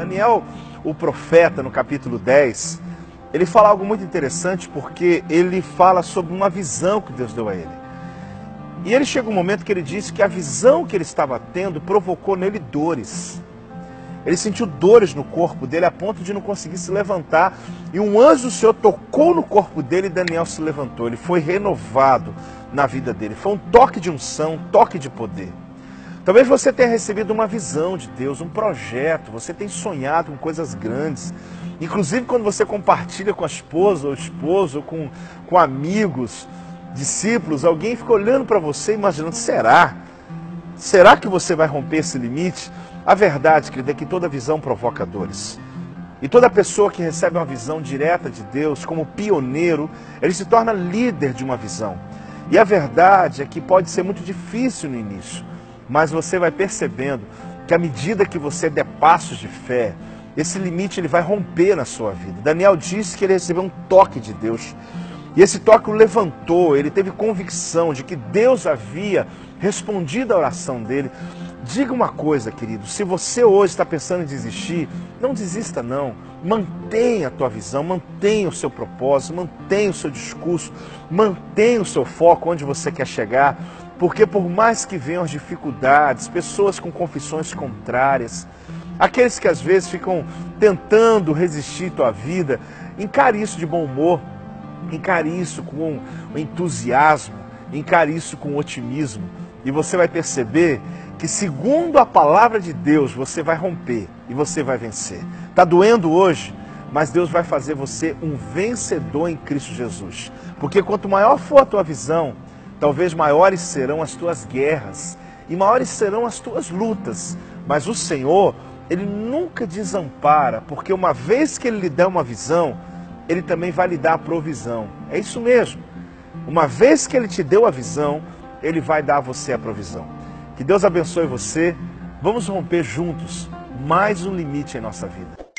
Daniel, o profeta, no capítulo 10, ele fala algo muito interessante porque ele fala sobre uma visão que Deus deu a ele. E ele chega um momento que ele disse que a visão que ele estava tendo provocou nele dores. Ele sentiu dores no corpo dele a ponto de não conseguir se levantar. E um anjo do Senhor tocou no corpo dele e Daniel se levantou. Ele foi renovado na vida dele. Foi um toque de unção, um toque de poder. Talvez você tenha recebido uma visão de Deus, um projeto, você tem sonhado com coisas grandes. Inclusive quando você compartilha com a esposa ou esposo, com, com amigos, discípulos, alguém fica olhando para você imaginando, será? Será que você vai romper esse limite? A verdade, querido, é que toda visão provoca dores. E toda pessoa que recebe uma visão direta de Deus, como pioneiro, ele se torna líder de uma visão. E a verdade é que pode ser muito difícil no início, mas você vai percebendo que à medida que você der passos de fé, esse limite ele vai romper na sua vida. Daniel disse que ele recebeu um toque de Deus. E esse toque o levantou, ele teve convicção de que Deus havia respondido à oração dele. Diga uma coisa, querido, se você hoje está pensando em desistir, não desista não. Mantenha a tua visão, mantenha o seu propósito, mantenha o seu discurso, mantenha o seu foco onde você quer chegar, porque por mais que venham as dificuldades, pessoas com confissões contrárias, aqueles que às vezes ficam tentando resistir à tua vida, encare isso de bom humor, encare isso com entusiasmo, encare isso com otimismo, e você vai perceber que segundo a palavra de Deus você vai romper e você vai vencer. Está doendo hoje, mas Deus vai fazer você um vencedor em Cristo Jesus. Porque quanto maior for a tua visão, talvez maiores serão as tuas guerras e maiores serão as tuas lutas. Mas o Senhor, Ele nunca desampara, porque uma vez que Ele lhe dá uma visão, Ele também vai lhe dar a provisão. É isso mesmo. Uma vez que Ele te deu a visão, Ele vai dar a você a provisão. Que Deus abençoe você. Vamos romper juntos mais um limite em nossa vida.